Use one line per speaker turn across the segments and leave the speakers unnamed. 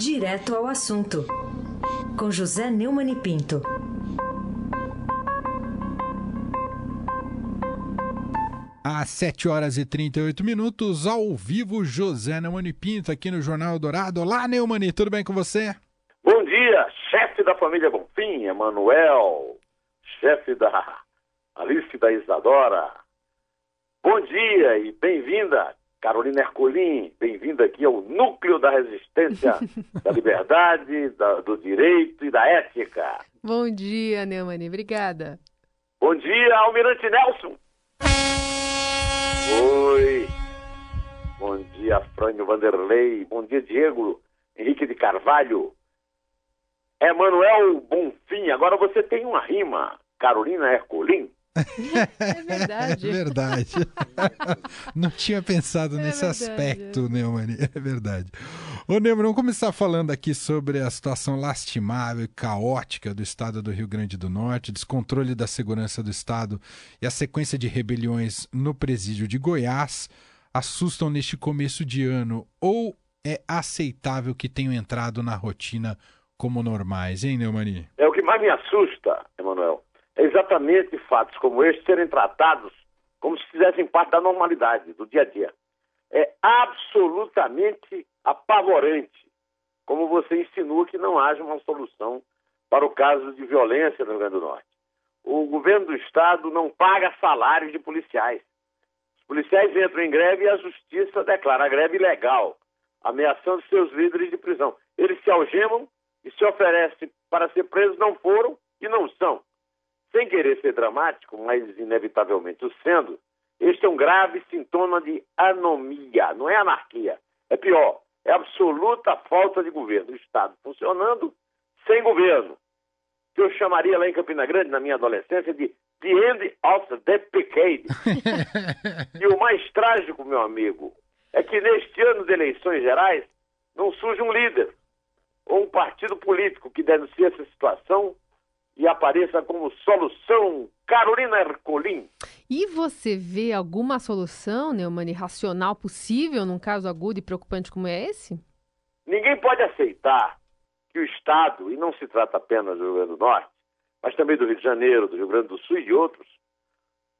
Direto ao assunto, com José Neumann e Pinto.
Às 7 horas e 38 minutos, ao vivo, José Neumann e Pinto, aqui no Jornal Dourado. Olá, Neumann, tudo bem com você?
Bom dia, chefe da família Bonfim, Emanuel, chefe da Alice da Isadora. Bom dia e bem-vinda, Carolina Ercolim, bem-vinda aqui ao núcleo da resistência, da liberdade, da, do direito e da ética.
Bom dia, Neumani, obrigada.
Bom dia, Almirante Nelson. Oi. Bom dia, Frânio Vanderlei. Bom dia, Diego Henrique de Carvalho. Emanuel Bonfim. Agora você tem uma rima. Carolina Ercolim.
É verdade.
É verdade. Não tinha pensado
É
nesse
verdade,
aspecto, Neumann. É verdade. Ô, Neumann, vamos começar falando aqui sobre a situação lastimável e caótica do estado do Rio Grande do Norte, descontrole da segurança do estado e a sequência de rebeliões no presídio de Goiás assustam neste começo de ano ou é aceitável que tenham entrado na rotina como normais, hein, Neumann?
É o que mais me assusta, Emanuel. É exatamente fatos como este serem tratados como se fizessem parte da normalidade, do dia a dia. É absolutamente apavorante como você insinua que não haja uma solução para o caso de violência no Rio Grande do Norte. O governo do estado não paga salários de policiais. Os policiais entram em greve e a justiça declara a greve ilegal, ameaçando seus líderes de prisão. Eles se algemam e se oferecem para ser presos, não foram e não são. Sem querer ser dramático, mas inevitavelmente o sendo, este é um grave sintoma de anomia, não é anarquia. É pior, é absoluta falta de governo. O Estado funcionando sem governo. Que eu chamaria lá em Campina Grande, na minha adolescência, de The End of the Decade. e o mais trágico, meu amigo, é que neste ano de eleições gerais não surge um líder ou um partido político que denuncie essa situação e apareça como solução Carolina Ercolim.
E você vê alguma solução, Neumani, racional possível num caso agudo e preocupante como é esse?
Ninguém pode aceitar que o Estado, e não se trata apenas do Rio Grande do Norte, mas também do Rio de Janeiro, do Rio Grande do Sul e de outros,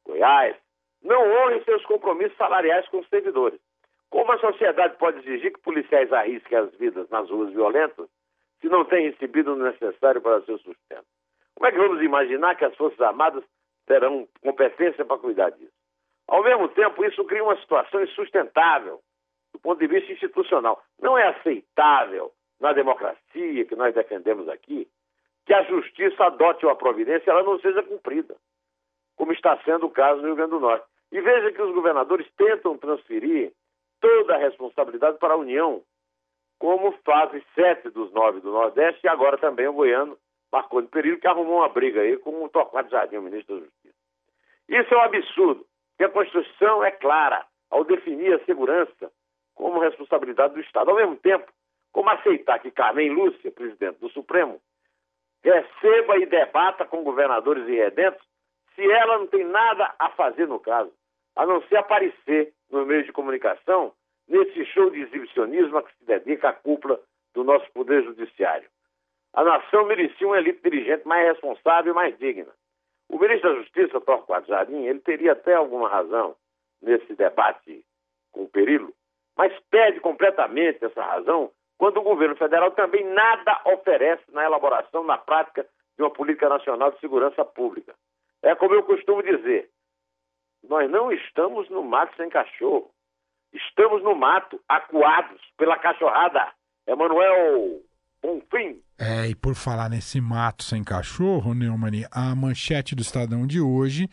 Goiás, não honre seus compromissos salariais com os servidores. Como a sociedade pode exigir que policiais arrisquem as vidas nas ruas violentas se não têm recebido o necessário para seu sustento? Como é que vamos imaginar que as Forças Armadas terão competência para cuidar disso? Ao mesmo tempo, isso cria uma situação insustentável do ponto de vista institucional. Não é aceitável na democracia que nós defendemos aqui que a justiça adote uma providência e ela não seja cumprida, como está sendo o caso no Rio Grande do Norte. E veja que os governadores tentam transferir toda a responsabilidade para a União, como fazem sete dos nove do Nordeste e agora também o goiano Marconi Perillo, que arrumou uma briga aí com o Torquato Jardim, o ministro da Justiça. Isso é um absurdo, porque a Constituição é clara ao definir a segurança como responsabilidade do Estado. Ao mesmo tempo, como aceitar que Carmen Lúcia, presidente do Supremo, receba e debata com governadores e redentos se ela não tem nada a fazer no caso, a não ser aparecer no meio de comunicação nesse show de exibicionismo a que se dedica a cúpula do nosso Poder Judiciário. A nação merecia uma elite dirigente mais responsável e mais digna. O ministro da Justiça, Torquato Jardim, ele teria até alguma razão nesse debate com o Perilo, mas perde completamente essa razão quando o governo federal também nada oferece na elaboração, na prática de uma política nacional de segurança pública. É como eu costumo dizer, nós não estamos no mato sem cachorro. Estamos no mato, acuados pela cachorrada. Emanuel Bonfim.
É, e por falar nesse mato sem cachorro, Neumann, a manchete do Estadão de hoje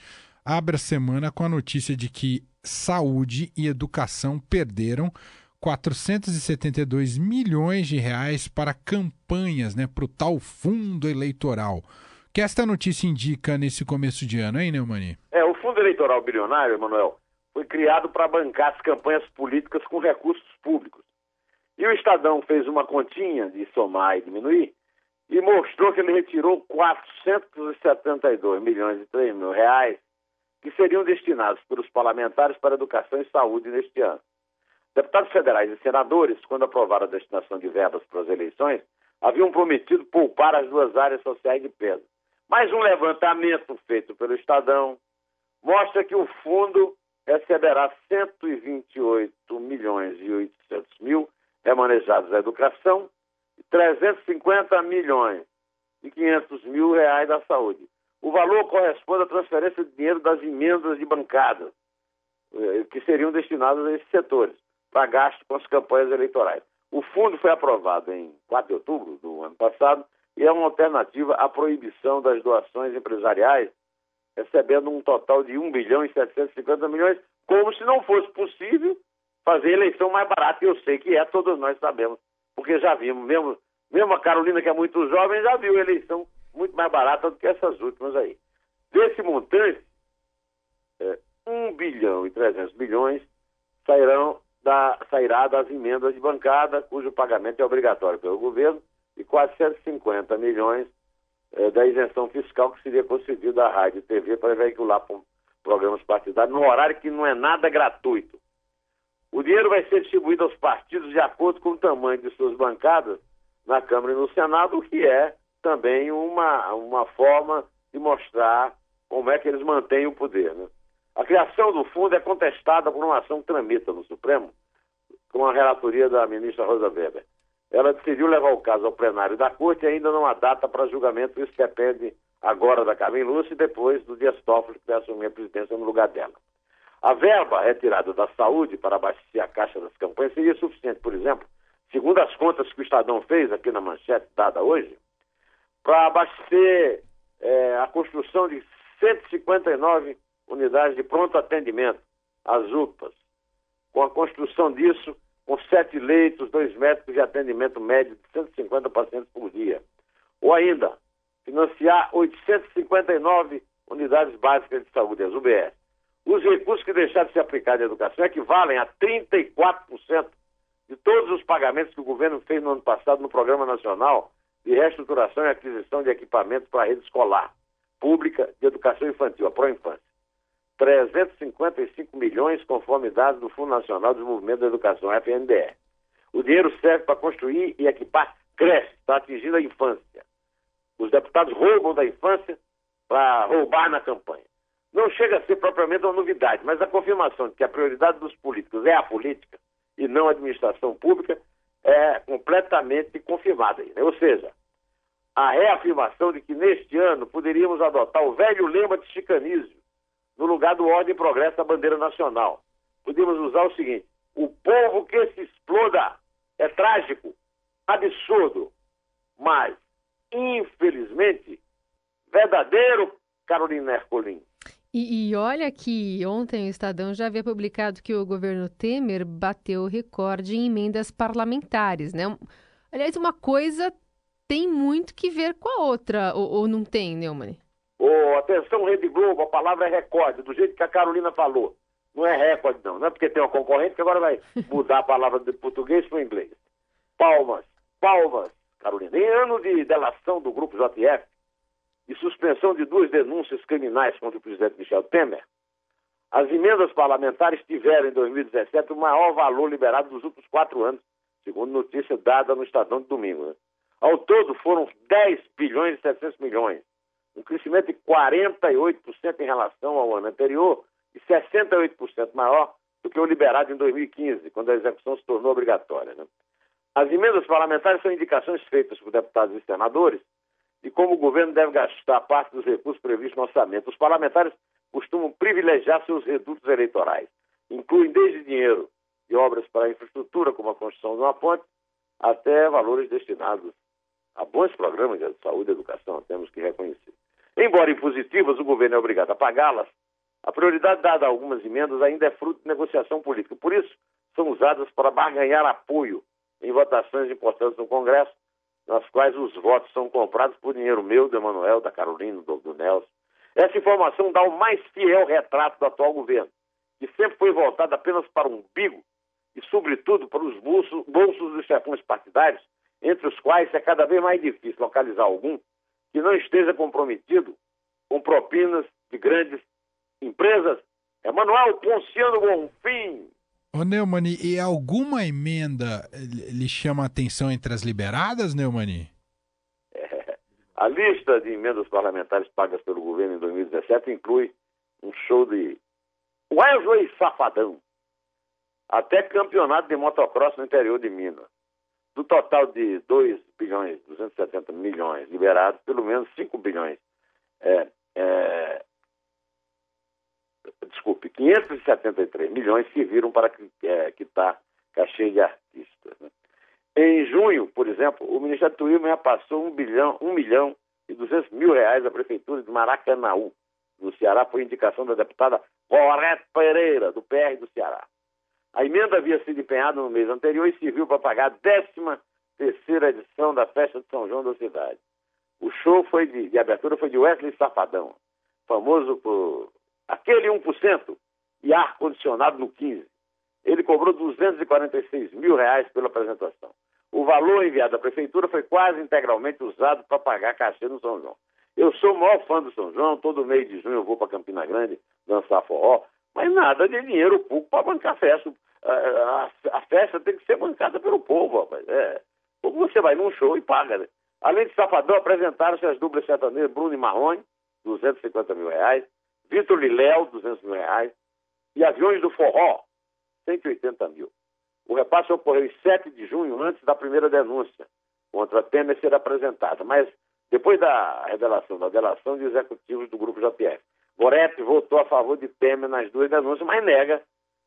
abre a semana com a notícia de que saúde e educação perderam 472 milhões de reais para campanhas, né, para o tal fundo eleitoral. O que esta notícia indica nesse começo de ano, hein, Neumani?
É, o fundo eleitoral bilionário, Emanuel, foi criado para bancar as campanhas políticas com recursos públicos. E o Estadão fez uma continha de somar e diminuir e mostrou que ele retirou 472 milhões e 3 mil reais que seriam destinados pelos parlamentares para educação e saúde neste ano. Deputados federais e senadores, quando aprovaram a destinação de verbas para as eleições, haviam prometido poupar as duas áreas sociais de peso. Mas um levantamento feito pelo Estadão mostra que o fundo receberá 128 milhões e 800 mil remanejados à educação e 350 milhões e 500 mil reais da saúde. O valor corresponde à transferência de dinheiro das emendas de bancada, eh, que seriam destinadas a esses setores, para gasto com as campanhas eleitorais. O fundo foi aprovado em 4 de outubro do ano passado e é uma alternativa à proibição das doações empresariais, recebendo um total de 1 bilhão e 750 milhões, como se não fosse possível fazer eleição mais barata. E eu sei que é, todos nós sabemos, porque já vimos, mesmo, mesmo a Carolina, que é muito jovem, já viu eleição muito mais barata do que essas últimas aí. Desse montante, é, 1 bilhão e 300 milhões sairão da, sairá das emendas de bancada, cujo pagamento é obrigatório pelo governo, e 450 milhões é, da isenção fiscal que seria concedida à rádio e TV para veicular programas partidários no horário que não é nada gratuito. O dinheiro vai ser distribuído aos partidos de acordo com o tamanho de suas bancadas na Câmara e no Senado, o que é também uma, uma forma de mostrar como é que eles mantêm o poder. Né? A criação do fundo é contestada por uma ação que tramita no Supremo, com a relatoria da ministra Rosa Weber. Ela decidiu levar o caso ao plenário da Corte e ainda não há data para julgamento, isso depende agora da Carmen Lúcia e depois do Dias Toffoli, que vai assumir a presidência no lugar dela. A verba retirada da saúde para abastecer a caixa das campanhas seria suficiente, por exemplo, segundo as contas que o Estadão fez aqui na manchete dada hoje, para abastecer é, a construção de 159 unidades de pronto atendimento, as UPAs. Com a construção disso, com sete leitos, dois médicos de atendimento médio de 150 pacientes por dia. Ou ainda, financiar 859 unidades básicas de saúde, as UBS. Os recursos que deixaram de se aplicar na educação equivalem a 34% de todos os pagamentos que o governo fez no ano passado no Programa Nacional de Reestruturação e Aquisição de Equipamentos para a Rede Escolar Pública de Educação Infantil, a Proinfância. 355 milhões, conforme dados do Fundo Nacional de Desenvolvimento da Educação, FNDE. O dinheiro serve para construir e equipar creches, está atingindo a infância. Os deputados roubam da infância para roubar na campanha. Não chega a ser propriamente uma novidade, mas a confirmação de que a prioridade dos políticos é a política e não a administração pública é completamente confirmada. Né? Ou seja, a reafirmação de que neste ano poderíamos adotar o velho lema de chicanismo no lugar do ordem e progresso da bandeira nacional. Podemos usar o seguinte: o povo que se exploda é trágico, absurdo, mas, infelizmente, verdadeiro, Carolina Ercolim.
E, e, olha que ontem o Estadão já havia publicado que o governo Temer bateu o recorde em emendas parlamentares, né? Aliás, uma coisa tem muito que ver com a outra, ou, ou não tem, Neumann?
Oh, atenção, Rede Globo, a palavra é recorde, do jeito que a Carolina falou. Não é recorde, não. Não é porque tem uma concorrente que agora vai mudar a palavra de português para inglês. Palmas, palmas, Carolina. Em ano de delação do Grupo JF e suspensão de duas denúncias criminais contra o presidente Michel Temer, as emendas parlamentares tiveram, em 2017, o maior valor liberado dos últimos quatro anos, segundo notícia dada no Estadão de domingo. Né? Ao todo, foram 10 bilhões e 700 milhões um crescimento de 48% em relação ao ano anterior e 68% maior do que o liberado em 2015, quando a execução se tornou obrigatória. Né? As emendas parlamentares são indicações feitas por deputados e senadores de como o governo deve gastar parte dos recursos previstos no orçamento. Os parlamentares costumam privilegiar seus redutos eleitorais. Incluem desde dinheiro de obras para a infraestrutura, como a construção de uma ponte, até valores destinados a bons programas de saúde e educação, temos que reconhecer. Embora impositivas, o governo é obrigado a pagá-las. A prioridade dada a algumas emendas ainda é fruto de negociação política. Por isso, são usadas para barganhar apoio em votações importantes no Congresso, nas quais os votos são comprados por dinheiro meu, do Emanuel, da Carolina, do, do Nelson. Essa informação dá o mais fiel retrato do atual governo, que sempre foi voltado apenas para o umbigo e, sobretudo, para os bolsos, bolsos dos chefões partidários, entre os quais é cada vez mais difícil localizar algum que não esteja comprometido com propinas de grandes empresas. Emanuel Ponciano Bonfim.
Ô Neumani, e alguma emenda lhe chama a atenção entre as liberadas, Neumani?
É, a lista de emendas parlamentares pagas pelo governo em 2017 inclui um show de Wesley Safadão, até campeonato de motocross no interior de Minas. Do total de 2 bilhões 270 milhões liberados, pelo menos 5 bilhões. É, é, desculpe, 573 milhões serviram para é, quitar cachê de artistas. Né? Em junho, por exemplo, o Ministério do Turismo repassou 1 bilhão, 1 milhão e 200 mil reais à Prefeitura de Maracanaú, no Ceará, por indicação da deputada Gorete Pereira, do PR do Ceará. A emenda havia sido empenhada no mês anterior e serviu para pagar a 13 terceira edição da Festa de São João da cidade. O show foi de, de abertura foi de Wesley Safadão, famoso por aquele 1% e ar-condicionado no 15. Ele cobrou 246 mil reais pela apresentação. O valor enviado à prefeitura foi quase integralmente usado para pagar cachê no São João. Eu sou o maior fã do São João, todo mês de junho eu vou para Campina Grande dançar forró, mas nada de dinheiro público para bancar festa. A, a, a, festa tem que ser bancada pelo povo, rapaz. É. Como você vai num show e paga, né? Além de Safadão, apresentaram-se as duplas sertanejas Bruno e Marrone, 250 mil reais, Vitor Liléo, 200 mil reais, e Aviões do Forró, 180 mil. O repasse ocorreu em 7 de junho, antes da primeira denúncia contra Temer ser apresentada, mas depois da revelação da delação de executivos do Grupo JPF. Goretti votou a favor de Temer nas duas denúncias, mas nega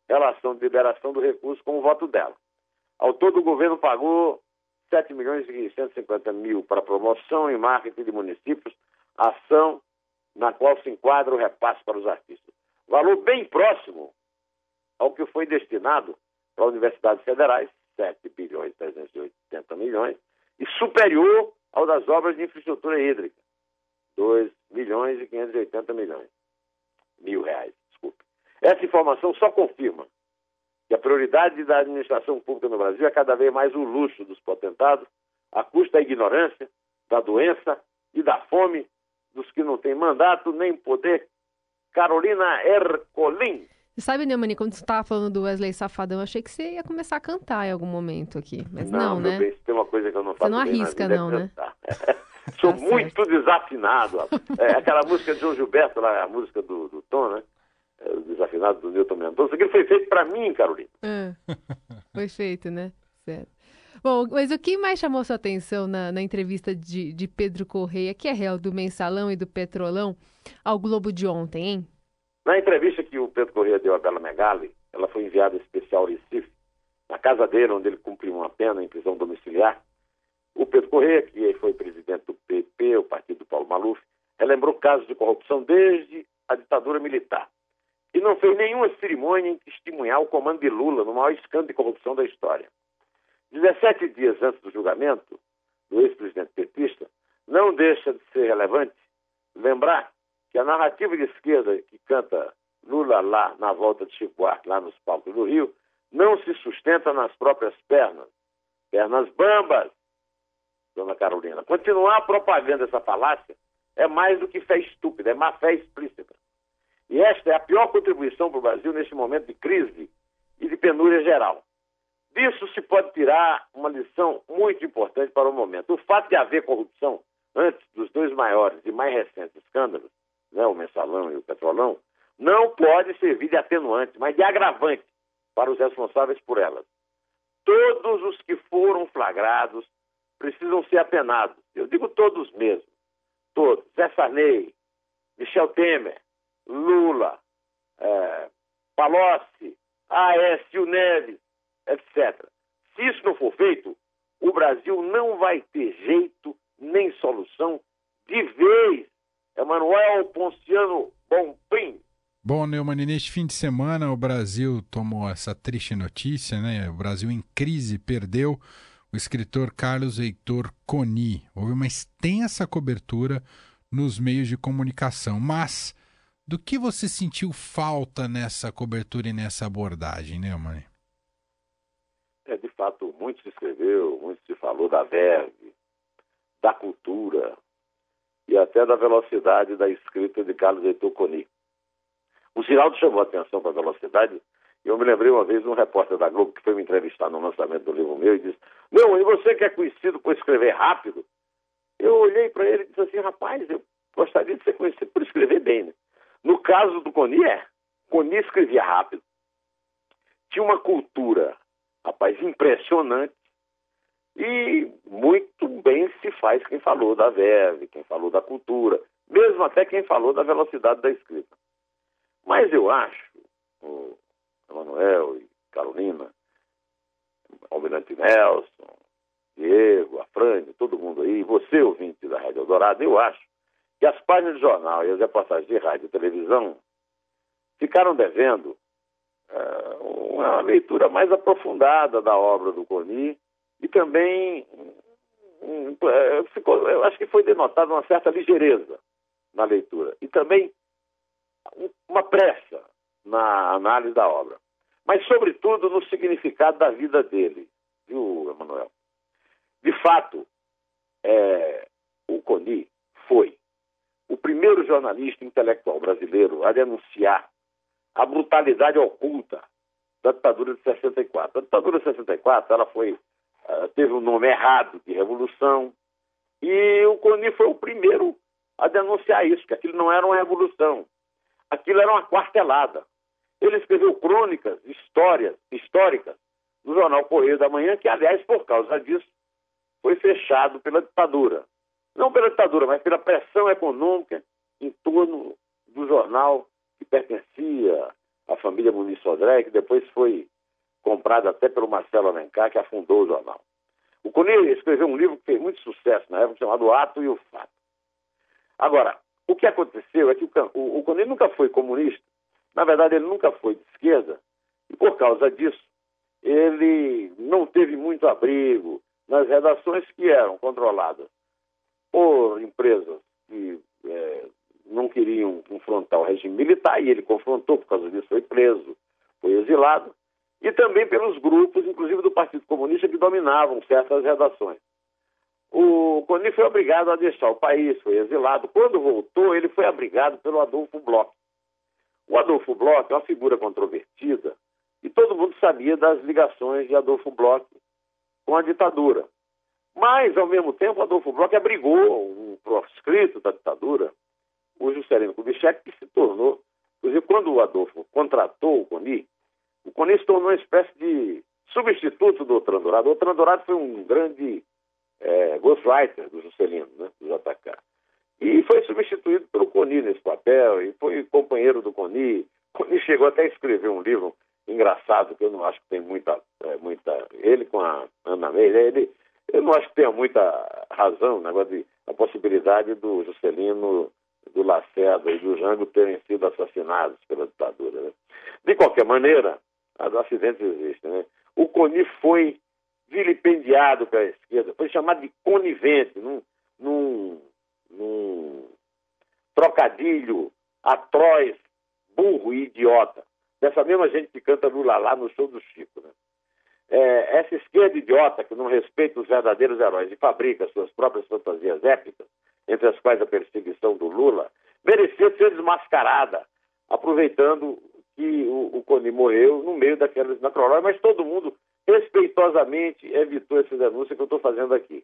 relação de liberação do recurso com o voto dela. Ao todo, o governo pagou 7 milhões e 150 mil para promoção e marketing de municípios, ação na qual se enquadra o repasse para os artistas. Valor bem próximo ao que foi destinado para universidades federais, 7 bilhões e 380 milhões, e superior ao das obras de infraestrutura hídrica, 2 milhões e 580 milhões. Mil reais, desculpe. Essa informação só confirma que a prioridade da administração pública no Brasil é cada vez mais o luxo dos potentados, a custa da ignorância, da doença e da fome dos que não têm mandato nem poder. Carolina Ercolim.
Sabe, Neumani, quando você estava falando do Wesley Safadão, eu achei que você ia começar a cantar em algum momento aqui. Mas não, não né?
Bem, tem uma coisa que eu não faço
Você não arrisca,
é
não, né?
Sou tá muito certo. desafinado. É, aquela música de João Gilberto, lá, a música do, do Tom, né? É, o desafinado do Newton Mendonça, aquilo foi feito para mim, Carolina.
É, foi feito, né? Certo. Bom, mas o que mais chamou sua atenção na, na entrevista de, de, Pedro Correia, que é réu do Mensalão e do Petrolão, ao Globo de ontem, hein?
Na entrevista que o Pedro Correia deu a Bela Megali, ela foi enviada especial ao Recife, na casa dele, onde ele cumpriu uma pena em prisão domiciliar. O Pedro Correia, que foi presidente do PP, o partido do Paulo Maluf, relembrou casos de corrupção desde a ditadura militar e não fez nenhuma cerimônia em testemunhar o comando de Lula no maior escândalo de corrupção da história. 17 dias antes do julgamento do ex-presidente petista, não deixa de ser relevante lembrar que a narrativa de esquerda que canta Lula lá na volta de Chico Buarque, lá nos palcos do Rio, não se sustenta nas próprias pernas. Pernas bambas, dona Carolina. Continuar propagando essa falácia é mais do que fé estúpida, é má fé explícita. E esta é a pior contribuição para o Brasil neste momento de crise e de penúria geral. Disso se pode tirar uma lição muito importante para o momento. O fato de haver corrupção antes dos dois maiores e mais recentes escândalos, né, o mensalão e o petrolão, não pode servir de atenuante, mas de agravante para os responsáveis por elas. Todos os que foram flagrados precisam ser apenados. Eu digo todos mesmo. Todos. Zé Sarney, Michel Temer, Lula, é, Palocci, Aécio Neves, etc. Se isso não for feito, o Brasil não vai ter jeito nem solução de vez. Emanuel Ponciano Bompim.
Bom, Neumann, neste fim de semana o Brasil tomou essa triste notícia, né? O Brasil em crise perdeu o escritor Carlos Heitor Coni. Houve uma extensa cobertura nos meios de comunicação, mas do que você sentiu falta nessa cobertura e nessa abordagem?
É, de fato, muito se escreveu, muito se falou da verve, da cultura e até da velocidade da escrita de Carlos Heitor Coni. O Giraldo chamou a atenção para a velocidade Eu me lembrei uma vez de um repórter da Globo que foi me entrevistar no lançamento do livro meu e disse: Não, e você que é conhecido por escrever rápido? Eu olhei para ele e disse assim: Rapaz, eu gostaria de ser conhecido por escrever bem. Né? No caso do Coni, é. Coni escrevia rápido. Tinha uma cultura, rapaz, impressionante. E muito bem se faz quem falou da verve, quem falou da cultura, mesmo até quem falou da velocidade da escrita. Mas eu acho, o Emanuel e Carolina, Almirante Nelson, Diego, Afrânio, todo mundo aí, você ouvinte da Rádio Eldorado, eu acho que as páginas de jornal e as reportagens de rádio e televisão ficaram devendo uma leitura mais aprofundada da obra do Coni e também um, um, ficou, eu acho que foi denotada uma certa ligeireza na leitura e também uma pressa na análise da obra, mas sobretudo no significado da vida dele, viu, Emanuel? De fato, é, o Coni foi o primeiro jornalista intelectual brasileiro a denunciar a brutalidade oculta da ditadura de 64. A ditadura de 64 ela foi, uh, teve um nome errado de revolução e o Coni foi o primeiro a denunciar isso, que aquilo não era uma revolução, aquilo era uma quartelada. Ele escreveu crônicas, histórias, históricas no jornal Correio da Manhã, que, aliás, por causa disso, foi fechado pela ditadura. Não pela ditadura, mas pela pressão econômica em torno do jornal que pertencia à família Muniz Sodré, que depois foi comprado até pelo Marcelo Alencar, que afundou o jornal. O Coni escreveu um livro que fez muito sucesso na época, chamado Ato e o Fato. Agora, o que aconteceu é que o, o, nunca foi comunista, na verdade, ele nunca foi de esquerda, e por causa disso, ele não teve muito abrigo, nas redações que eram controladas por empresas que é, não queriam confrontar o regime militar, e ele confrontou, por causa disso foi preso, foi exilado, e também pelos grupos, inclusive do Partido Comunista, que dominavam certas redações. O Coni foi obrigado a deixar o país, foi exilado. Quando voltou, ele foi abrigado pelo Adolfo Bloch. O Adolfo Bloch é uma figura controvertida, e todo mundo sabia das ligações de Adolfo Bloch com a ditadura. Mas, ao mesmo tempo, Adolfo Bloch abrigou um proscrito da ditadura, o Juscelino Kubitschek, que se tornou, inclusive, quando o Adolfo contratou o Coni, o Coni se tornou uma espécie de substituto do Otrandorado. O Otrandorado foi um grande é, ghostwriter do Juscelino, né, do JK. E foi substituído pelo Coni nesse papel, e foi companheiro do Coni. Coni chegou até a escrever um livro engraçado, que eu não acho que tem muita. É, muita ele com a Ana Meira, ele, eu não acho que tenha muita razão, negócio de a possibilidade do Juscelino, do Lacerda e do Jango terem sido assassinados pela ditadura. Né? De qualquer maneira, os acidentes existem. Né? O Coni foi vilipendiado pela esquerda, foi chamado de conivente, num, num, num trocadilho atroz, burro e idiota dessa mesma gente que canta Lula lá no show do Chico. Né? É, essa esquerda idiota que não respeita os verdadeiros heróis e fabrica suas próprias fantasias épicas, entre as quais a perseguição do Lula, merecia ser desmascarada, aproveitando que o, o Coni morreu no meio daquelas necrológicas, mas todo mundo respeitosamente evitou essa denúncia que eu estou fazendo aqui.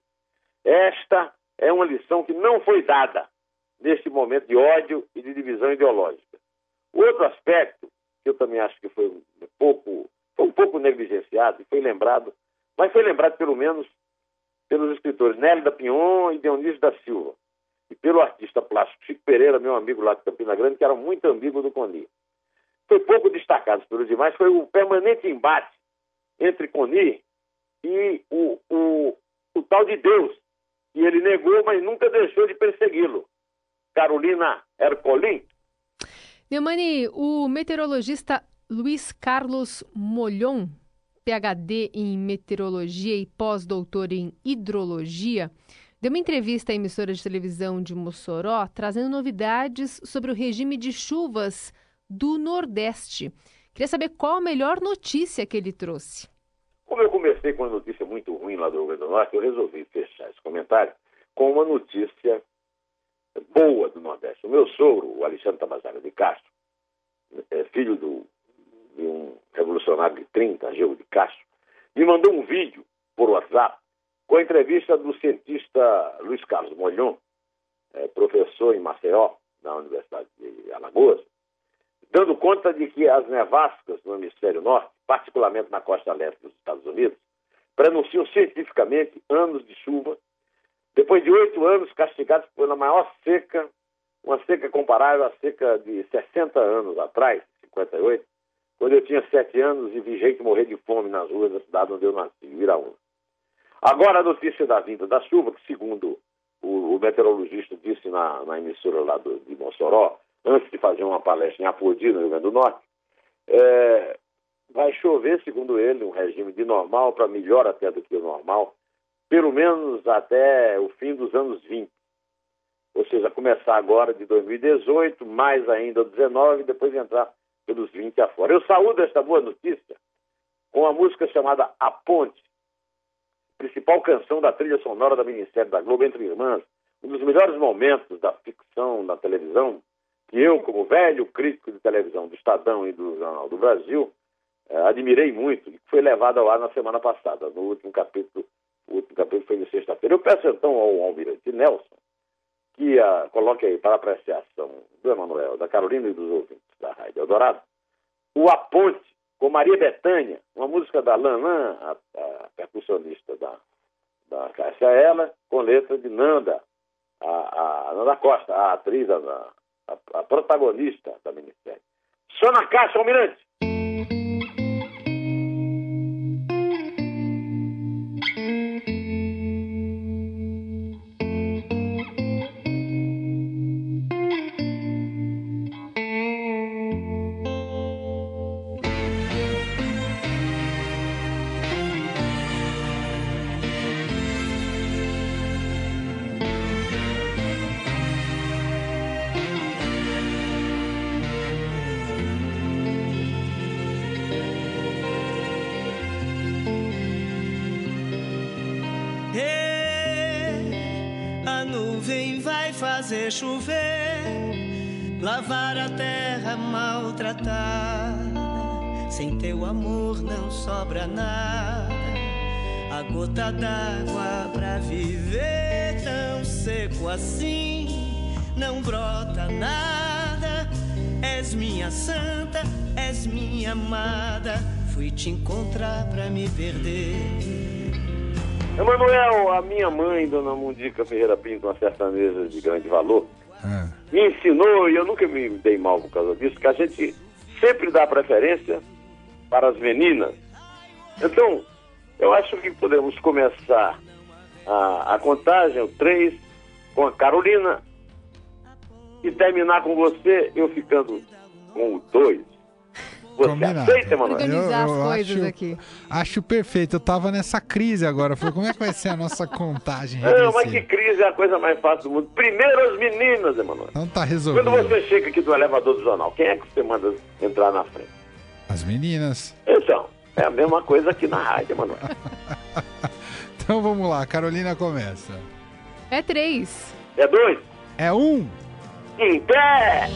Esta é uma lição que não foi dada neste momento de ódio e de divisão ideológica. Outro aspecto que eu também acho que foi um pouco, foi um pouco negligenciado e foi lembrado, mas foi lembrado pelo menos pelos escritores Nélida Pinhon e Dionísio da Silva, e pelo artista plástico Chico Pereira, meu amigo lá de Campina Grande, que era muito amigo do Coni. Foi pouco destacado pelos demais, foi o permanente embate entre Coni e o, o, o tal de Deus, que ele negou, mas nunca deixou de persegui-lo. Carolina Ercolim,
Neumani, o meteorologista Luiz Carlos Molhon, PhD em meteorologia e pós-doutor em hidrologia, deu uma entrevista à emissora de televisão de Mossoró trazendo novidades sobre o regime de chuvas do Nordeste. Queria saber qual a melhor notícia que ele trouxe.
Como eu comecei com uma notícia muito ruim lá do Rio Grande do Norte, eu resolvi fechar esse comentário com uma notícia boa do Nordeste. O meu sogro, o Alexandre Tabajara de Castro, é filho do de um revolucionário de 30, Geo de Castro, me mandou um vídeo por WhatsApp com a entrevista do cientista Luiz Carlos Molhon, é, professor em Maceió, na Universidade de Alagoas, dando conta de que as nevascas no hemisfério norte, particularmente na costa leste dos Estados Unidos, prenunciam cientificamente anos de chuva, depois de oito anos castigados pela maior seca, uma seca comparável à seca de 60 anos atrás, 58, quando eu tinha sete anos e vi gente morrer de fome nas ruas da cidade onde eu nasci, Viraúna. Agora a notícia da vinda da chuva, que segundo o, o meteorologista disse na, na emissora lá do, de Mossoró, antes de fazer uma palestra em Apodi, no Rio Grande do Norte, é, vai chover, segundo ele, um regime de normal para melhor até do que o normal, pelo menos até o fim dos anos 20. Ou seja, começar agora de 2018, mais ainda 19, e depois entrar pelos 20 afora. Eu saúdo esta boa notícia com a música chamada A Ponte, principal canção da trilha sonora da Ministério da Globo Entre Irmãs, um dos melhores momentos da ficção da televisão, que eu, como velho crítico de televisão do Estadão e do Jornal do Brasil, eh, admirei muito, e foi levado ar na semana passada, no último capítulo, o último capítulo foi de sexta-feira. Eu peço então ao Almirante Nelson que uh, coloque aí para apreciação do Emanuel, da Carolina e dos ouvintes da Rádio Eldorado, o A Ponte, com Maria Bethânia, uma música da Lanã, a, a percussionista da, da Cássia Ela, com letra de Nanda, a, a Nanda Costa, a atriz, a, a, a protagonista da minissérie. Só na caixa, Almirante!
Sem teu amor não sobra nada, a gota d'água pra viver tão seco assim, não brota nada. És minha santa, és minha amada, fui te encontrar pra me perder.
Emanuel, a minha mãe, dona Mundica Ferreira Pinto, uma sertaneja de grande valor, é. me ensinou, e eu nunca me dei mal por causa disso, que a gente sempre dá preferência para as meninas. Então, eu acho que podemos começar a, a contagem, o 3, com a Carolina, e terminar com você, eu ficando com o 2. Você Combinado. aceita, Manoel?
Organizar eu, eu as coisas
acho,
aqui.
Acho perfeito. Eu tava nessa crise agora. Falei, como é que vai ser a nossa contagem?
Não, mas que crise é a coisa mais fácil do mundo. Primeiro as meninas, Emanuel.
Então tá resolvido.
Quando você chega aqui do elevador do jornal, quem é que você manda entrar na frente?
As meninas.
Então, é a mesma coisa aqui na rádio, Emanuel.
então vamos lá, Carolina começa.
É três.
É dois.
É um.
Em pé.